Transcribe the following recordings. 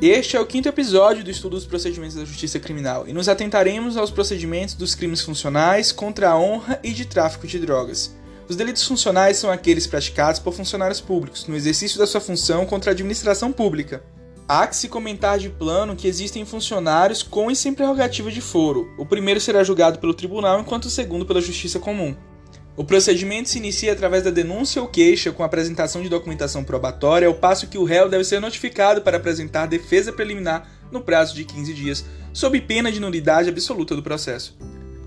Este é o quinto episódio do estudo dos procedimentos da justiça criminal e nos atentaremos aos procedimentos dos crimes funcionais contra a honra e de tráfico de drogas. Os delitos funcionais são aqueles praticados por funcionários públicos no exercício da sua função contra a administração pública. Há que se comentar de plano que existem funcionários com e sem prerrogativa de foro. O primeiro será julgado pelo tribunal, enquanto o segundo pela justiça comum. O procedimento se inicia através da denúncia ou queixa com apresentação de documentação probatória, ao passo que o réu deve ser notificado para apresentar defesa preliminar no prazo de 15 dias, sob pena de nulidade absoluta do processo.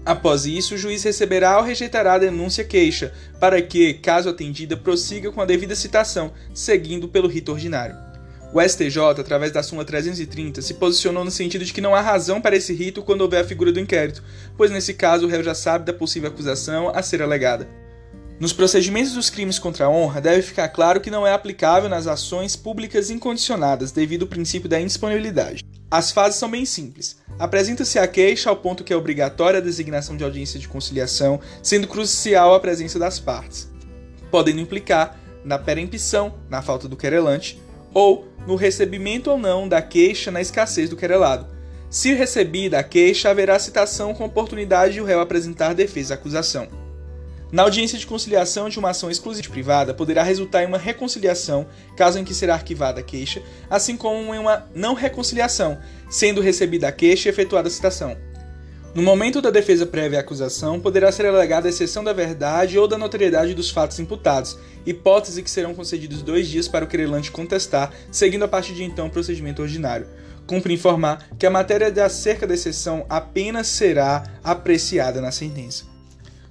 Após isso, o juiz receberá ou rejeitará a denúncia queixa, para que, caso atendida, prossiga com a devida citação, seguindo pelo rito ordinário. O STJ, através da súmula 330, se posicionou no sentido de que não há razão para esse rito quando houver a figura do inquérito, pois nesse caso o réu já sabe da possível acusação a ser alegada. Nos procedimentos dos crimes contra a honra, deve ficar claro que não é aplicável nas ações públicas incondicionadas, devido ao princípio da indisponibilidade. As fases são bem simples. Apresenta-se a queixa ao ponto que é obrigatória a designação de audiência de conciliação, sendo crucial a presença das partes, podendo implicar na perempção, na falta do querelante, ou no recebimento ou não da queixa na escassez do querelado. Se recebida a queixa, haverá citação com oportunidade de o réu apresentar defesa à acusação. Na audiência de conciliação de uma ação exclusiva privada, poderá resultar em uma reconciliação, caso em que será arquivada a queixa, assim como em uma não reconciliação, sendo recebida a queixa e efetuada a citação. No momento da defesa prévia à acusação, poderá ser alegada a exceção da verdade ou da notoriedade dos fatos imputados, hipótese que serão concedidos dois dias para o querelante contestar, seguindo a partir de então o procedimento ordinário. Cumpre informar que a matéria acerca da exceção apenas será apreciada na sentença.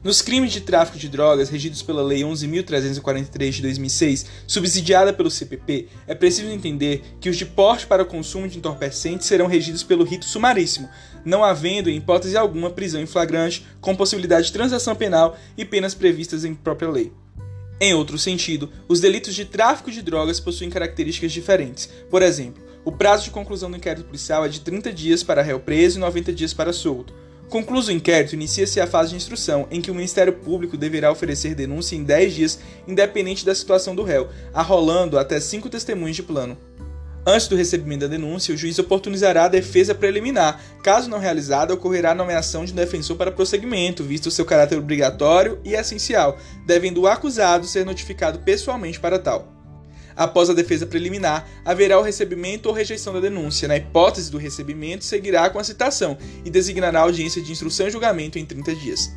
Nos crimes de tráfico de drogas regidos pela Lei 11.343 de 2006, subsidiada pelo CPP, é preciso entender que os de porte para o consumo de entorpecentes serão regidos pelo rito sumaríssimo, não havendo, em hipótese alguma, prisão em flagrante, com possibilidade de transação penal e penas previstas em própria lei. Em outro sentido, os delitos de tráfico de drogas possuem características diferentes. Por exemplo, o prazo de conclusão do inquérito policial é de 30 dias para réu preso e 90 dias para solto. Concluso o inquérito, inicia-se a fase de instrução, em que o Ministério Público deverá oferecer denúncia em 10 dias, independente da situação do réu, arrolando até 5 testemunhos de plano. Antes do recebimento da denúncia, o juiz oportunizará a defesa preliminar. Caso não realizada, ocorrerá a nomeação de um defensor para prosseguimento, visto seu caráter obrigatório e essencial, devendo o acusado ser notificado pessoalmente para tal. Após a defesa preliminar, haverá o recebimento ou rejeição da denúncia. Na hipótese do recebimento, seguirá com a citação e designará a audiência de instrução e julgamento em 30 dias.